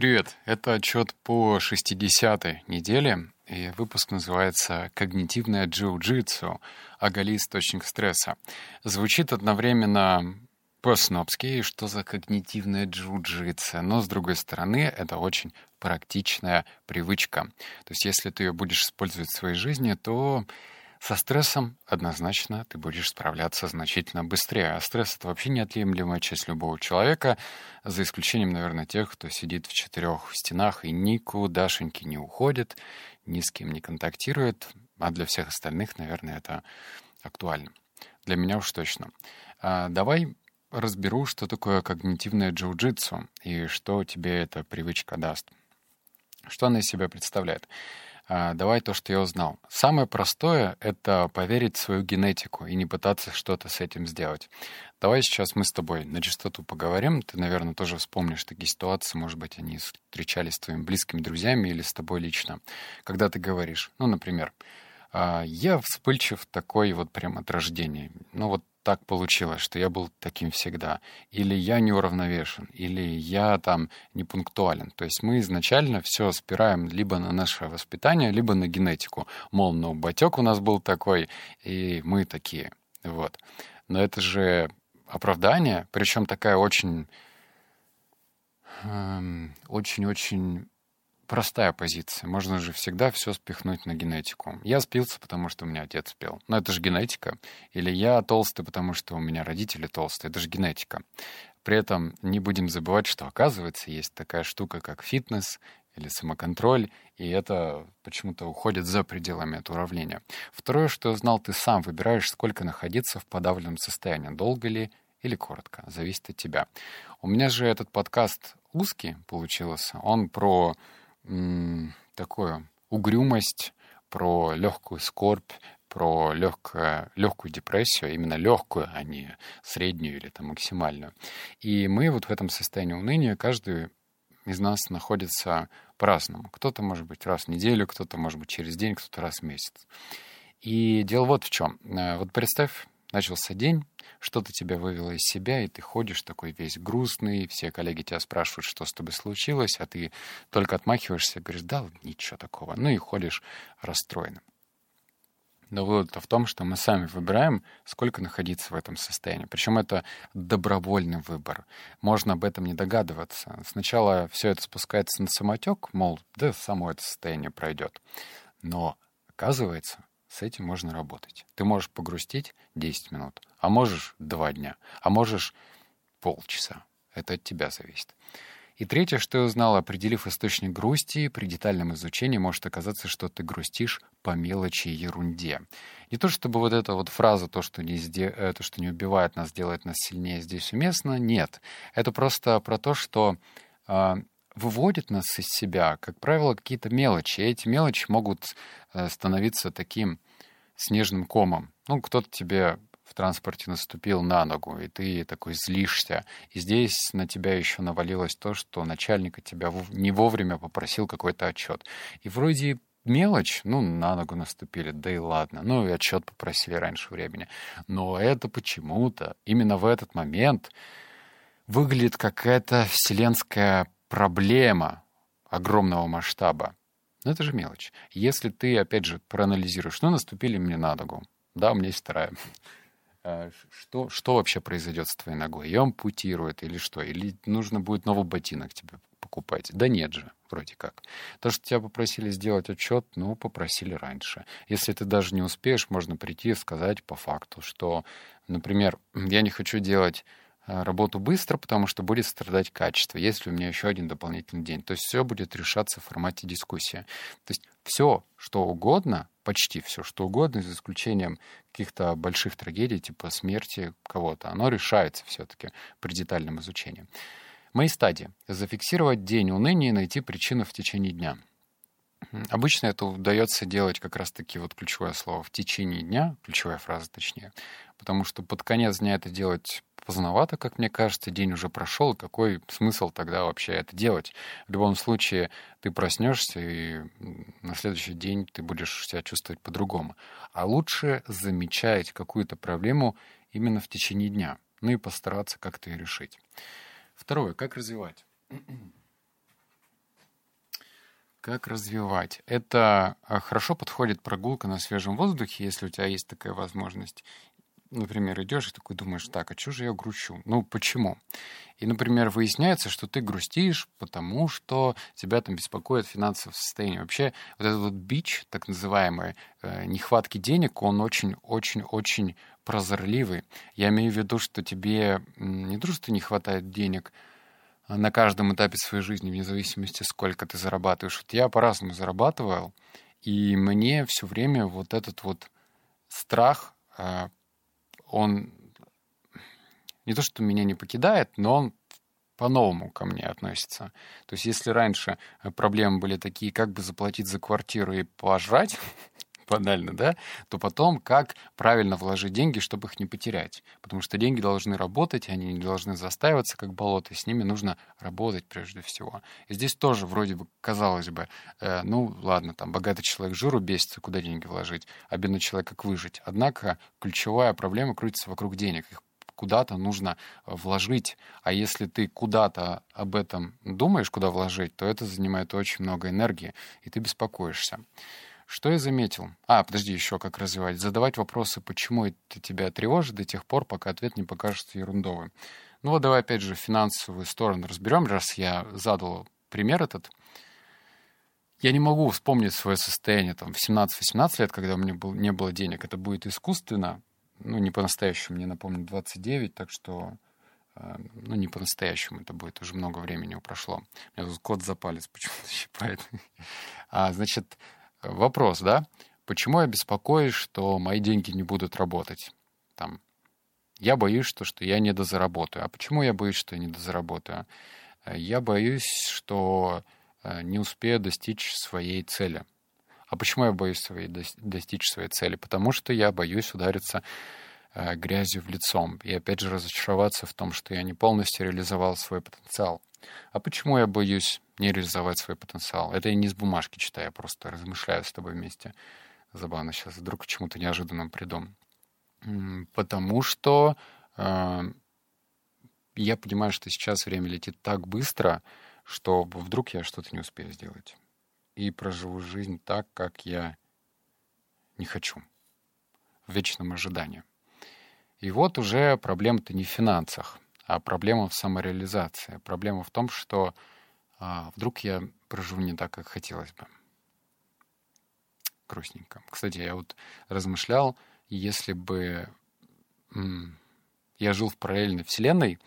Привет, это отчет по 60-й неделе, и выпуск называется «Когнитивное джиу-джитсу. Оголи источник стресса». Звучит одновременно по-снобски, что за когнитивное джиу-джитсу, но, с другой стороны, это очень практичная привычка. То есть, если ты ее будешь использовать в своей жизни, то со стрессом однозначно ты будешь справляться значительно быстрее. А стресс — это вообще неотъемлемая часть любого человека, за исключением, наверное, тех, кто сидит в четырех стенах и никудашеньки не уходит, ни с кем не контактирует. А для всех остальных, наверное, это актуально. Для меня уж точно. А давай разберу, что такое когнитивное джиу-джитсу и что тебе эта привычка даст. Что она из себя представляет? А, давай то, что я узнал. Самое простое — это поверить в свою генетику и не пытаться что-то с этим сделать. Давай сейчас мы с тобой на чистоту поговорим. Ты, наверное, тоже вспомнишь такие ситуации, может быть, они встречались с твоими близкими друзьями или с тобой лично. Когда ты говоришь, ну, например, «А, я вспыльчив такой вот прям от рождения. Ну вот так получилось, что я был таким всегда. Или я неуравновешен, или я там не пунктуален. То есть мы изначально все спираем либо на наше воспитание, либо на генетику. Мол, ну, батек у нас был такой, и мы такие. Вот. Но это же оправдание, причем такая очень эм, очень-очень простая позиция. Можно же всегда все спихнуть на генетику. Я спился, потому что у меня отец спел. Но это же генетика. Или я толстый, потому что у меня родители толстые. Это же генетика. При этом не будем забывать, что, оказывается, есть такая штука, как фитнес или самоконтроль, и это почему-то уходит за пределами этого уравнения. Второе, что знал, ты сам выбираешь, сколько находиться в подавленном состоянии, долго ли или коротко, зависит от тебя. У меня же этот подкаст узкий получился, он про такую угрюмость, про легкую скорбь, про легкую, легкую депрессию, именно легкую, а не среднюю или там максимальную. И мы вот в этом состоянии уныния, каждый из нас находится по-разному. Кто-то, может быть, раз в неделю, кто-то, может быть, через день, кто-то раз в месяц. И дело вот в чем. Э, вот представь, начался день, что-то тебя вывело из себя, и ты ходишь такой весь грустный, все коллеги тебя спрашивают, что с тобой случилось, а ты только отмахиваешься, говоришь, да, ничего такого, ну и ходишь расстроенным. Но вывод в том, что мы сами выбираем, сколько находиться в этом состоянии. Причем это добровольный выбор. Можно об этом не догадываться. Сначала все это спускается на самотек, мол, да само это состояние пройдет. Но оказывается, с этим можно работать. Ты можешь погрустить 10 минут, а можешь 2 дня, а можешь полчаса. Это от тебя зависит. И третье, что я узнал, определив источник грусти, при детальном изучении может оказаться, что ты грустишь по мелочи и ерунде. Не то чтобы вот эта вот фраза, то, что не, сде... это, что не убивает нас, делает нас сильнее, здесь уместно, нет. Это просто про то, что э, выводит нас из себя, как правило, какие-то мелочи. И эти мелочи могут э, становиться таким снежным комом. Ну, кто-то тебе в транспорте наступил на ногу, и ты такой злишься. И здесь на тебя еще навалилось то, что начальник тебя не вовремя попросил какой-то отчет. И вроде мелочь, ну, на ногу наступили, да и ладно. Ну, и отчет попросили раньше времени. Но это почему-то именно в этот момент выглядит какая-то вселенская проблема огромного масштаба. Но это же мелочь. Если ты, опять же, проанализируешь, ну, наступили мне на ногу, да, у меня есть вторая. А, что, что вообще произойдет с твоей ногой? Ее ампутируют или что? Или нужно будет новый ботинок тебе покупать? Да нет же, вроде как. То, что тебя попросили сделать отчет, ну, попросили раньше. Если ты даже не успеешь, можно прийти и сказать по факту, что, например, я не хочу делать Э, работу быстро, потому что будет страдать качество, если у меня еще один дополнительный день. То есть все будет решаться в формате дискуссии. То есть все, что угодно, почти все, что угодно, за исключением каких-то больших трагедий, типа смерти кого-то, оно решается все-таки при детальном изучении. Мои стадии. Зафиксировать день уныния и найти причину в течение дня. Обычно это удается делать как раз-таки вот ключевое слово в течение дня, ключевая фраза точнее, потому что под конец дня это делать поздновато, как мне кажется, день уже прошел, какой смысл тогда вообще это делать? В любом случае, ты проснешься, и на следующий день ты будешь себя чувствовать по-другому. А лучше замечать какую-то проблему именно в течение дня, ну и постараться как-то ее решить. Второе, как развивать? Как развивать? Это а, хорошо подходит прогулка на свежем воздухе, если у тебя есть такая возможность. Например, идешь и такой думаешь, так, а что же я грущу? Ну, почему? И, например, выясняется, что ты грустишь, потому что тебя там беспокоит финансовое состояние. Вообще, вот этот вот бич, так называемый, э, нехватки денег, он очень-очень-очень прозорливый. Я имею в виду, что тебе не то, что не хватает денег, на каждом этапе своей жизни, вне зависимости, сколько ты зарабатываешь. Вот я по-разному зарабатывал, и мне все время вот этот вот страх, а, он не то, что меня не покидает, но он по-новому ко мне относится. То есть если раньше проблемы были такие, как бы заплатить за квартиру и пожрать, банально, да, то потом как правильно вложить деньги, чтобы их не потерять. Потому что деньги должны работать, они не должны застаиваться, как болото, и с ними нужно работать прежде всего. И здесь тоже вроде бы, казалось бы, э, ну ладно, там богатый человек жиру бесится, куда деньги вложить, а бедный человек как выжить. Однако ключевая проблема крутится вокруг денег. Их куда-то нужно вложить. А если ты куда-то об этом думаешь, куда вложить, то это занимает очень много энергии, и ты беспокоишься. Что я заметил? А, подожди, еще как развивать. Задавать вопросы, почему это тебя тревожит до тех пор, пока ответ не покажется ерундовым. Ну вот давай опять же финансовую сторону разберем, раз я задал пример этот. Я не могу вспомнить свое состояние там, в 17-18 лет, когда у меня был, не было денег. Это будет искусственно, ну, не по-настоящему, мне напомню, 29, так что, э, ну, не по-настоящему это будет, уже много времени прошло. У меня тут кот за палец почему-то щипает. А, значит, Вопрос, да? Почему я беспокоюсь, что мои деньги не будут работать? Там, я боюсь, что, что я не дозаработаю. А почему я боюсь, что я не дозаработаю? Э, я боюсь, что э, не успею достичь своей цели. А почему я боюсь своей, достичь своей цели? Потому что я боюсь удариться э, грязью в лицом. И опять же разочароваться в том, что я не полностью реализовал свой потенциал. А почему я боюсь не реализовать свой потенциал? Это я не с бумажки читаю, я просто размышляю с тобой вместе. Забавно сейчас вдруг к чему-то неожиданному приду. Потому что э, я понимаю, что сейчас время летит так быстро, что вдруг я что-то не успею сделать. И проживу жизнь так, как я не хочу. В вечном ожидании. И вот уже проблема-то не в финансах — а проблема в самореализации. Проблема в том, что а, вдруг я проживу не так, как хотелось бы. Грустненько. Кстати, я вот размышлял, если бы м- я жил в параллельной вселенной,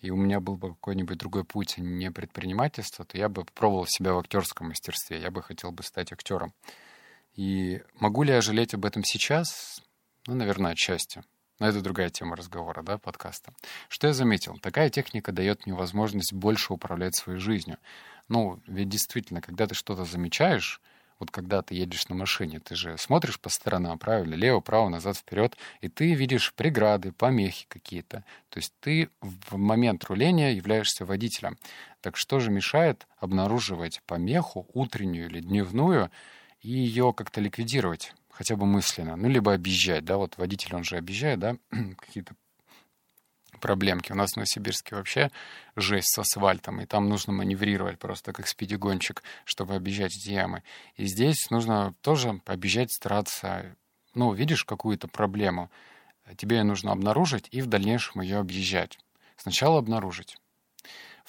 и у меня был бы какой-нибудь другой путь, а не предпринимательство, то я бы попробовал себя в актерском мастерстве. Я бы хотел бы стать актером. И могу ли я жалеть об этом сейчас? Ну, наверное, отчасти. Но это другая тема разговора, да, подкаста. Что я заметил? Такая техника дает мне возможность больше управлять своей жизнью. Ну, ведь действительно, когда ты что-то замечаешь, вот когда ты едешь на машине, ты же смотришь по сторонам, правильно, лево, право, назад, вперед, и ты видишь преграды, помехи какие-то. То есть ты в момент руления являешься водителем. Так что же мешает обнаруживать помеху утреннюю или дневную и ее как-то ликвидировать? Хотя бы мысленно, ну, либо объезжать, да, вот водитель, он же объезжает, да, какие-то проблемки. У нас в Новосибирске вообще жесть с асфальтом, и там нужно маневрировать просто как спидигончик, чтобы объезжать эти ямы. И здесь нужно тоже объезжать, стараться, ну, видишь какую-то проблему, тебе ее нужно обнаружить и в дальнейшем ее объезжать. Сначала обнаружить.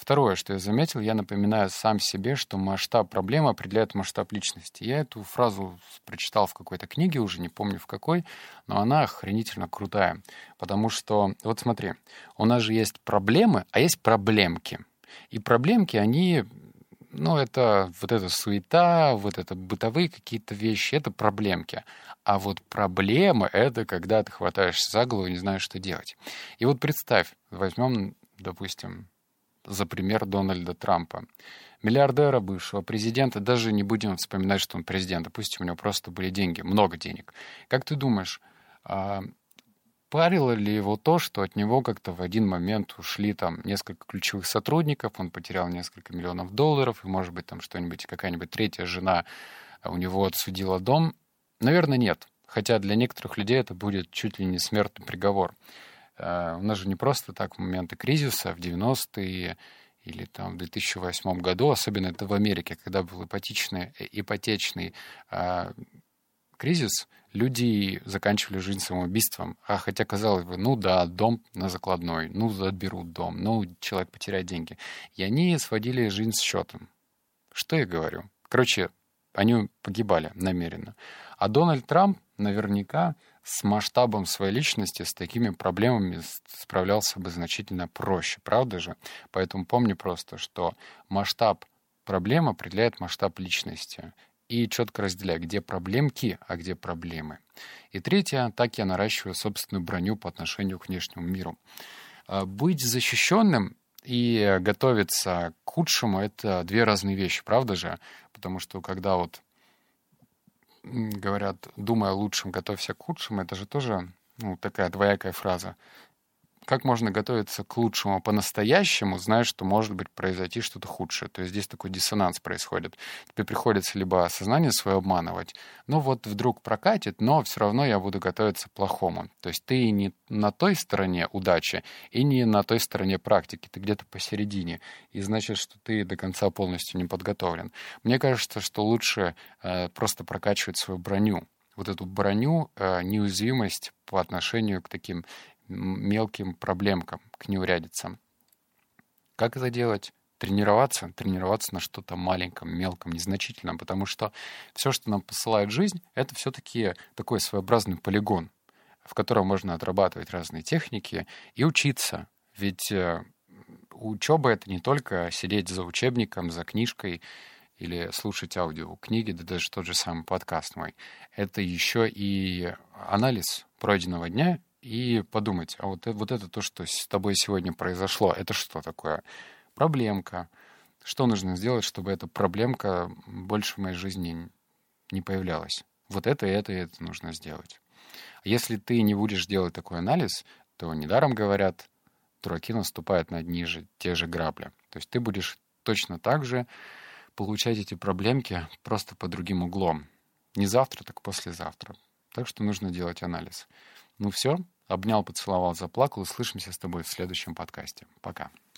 Второе, что я заметил, я напоминаю сам себе, что масштаб проблемы определяет масштаб личности. Я эту фразу прочитал в какой-то книге, уже не помню в какой, но она охренительно крутая. Потому что, вот смотри, у нас же есть проблемы, а есть проблемки. И проблемки, они ну, это вот эта суета, вот это бытовые какие-то вещи, это проблемки. А вот проблемы — это когда ты хватаешься за голову и не знаешь, что делать. И вот представь, возьмем, допустим, за пример Дональда Трампа. Миллиардера бывшего президента, даже не будем вспоминать, что он президент, допустим, у него просто были деньги, много денег. Как ты думаешь, а, парило ли его то, что от него как-то в один момент ушли там несколько ключевых сотрудников, он потерял несколько миллионов долларов, и, может быть, там что-нибудь, какая-нибудь третья жена у него отсудила дом? Наверное, нет. Хотя для некоторых людей это будет чуть ли не смертный приговор. Э, у нас же не просто так моменты кризиса в 90-е или там в 2008 году, особенно это в Америке, когда был ипотечный, э, ипотечный э, кризис, люди заканчивали жизнь самоубийством. А хотя, казалось бы, ну да, дом на закладной, ну отберут дом, ну человек потеряет деньги. И они сводили жизнь с счетом. Что я говорю? Короче, они погибали намеренно. А Дональд Трамп наверняка с масштабом своей личности, с такими проблемами справлялся бы значительно проще, правда же? Поэтому помни просто, что масштаб проблем определяет масштаб личности. И четко разделяй, где проблемки, а где проблемы. И третье, так я наращиваю собственную броню по отношению к внешнему миру. А, быть защищенным и готовиться к худшему — это две разные вещи, правда же? Потому что когда вот говорят, думай о лучшем, готовься к худшему, это же тоже ну, такая двоякая фраза как можно готовиться к лучшему по-настоящему, зная, что может быть произойти что-то худшее. То есть здесь такой диссонанс происходит. Тебе приходится либо сознание свое обманывать, ну вот вдруг прокатит, но все равно я буду готовиться к плохому. То есть ты не на той стороне удачи и не на той стороне практики, ты где-то посередине. И значит, что ты до конца полностью не подготовлен. Мне кажется, что лучше э, просто прокачивать свою броню вот эту броню, э, неуязвимость по отношению к таким мелким проблемкам, к неурядицам. Как это делать? Тренироваться, тренироваться на что-то маленьком, мелком, незначительном, потому что все, что нам посылает жизнь, это все-таки такой своеобразный полигон, в котором можно отрабатывать разные техники и учиться. Ведь э, учеба — это не только сидеть за учебником, за книжкой или слушать аудио книги, да даже тот же самый подкаст мой. Это еще и анализ пройденного дня и подумать, а вот, вот это то, что с тобой сегодня произошло, это что такое? Проблемка. Что нужно сделать, чтобы эта проблемка больше в моей жизни не появлялась? Вот это это и это нужно сделать. Если ты не будешь делать такой анализ, то недаром говорят, дураки наступают на одни же, те же грабли. То есть ты будешь точно так же получать эти проблемки просто по другим углом. Не завтра, так послезавтра. Так что нужно делать анализ. Ну все, обнял, поцеловал, заплакал. Услышимся с тобой в следующем подкасте. Пока.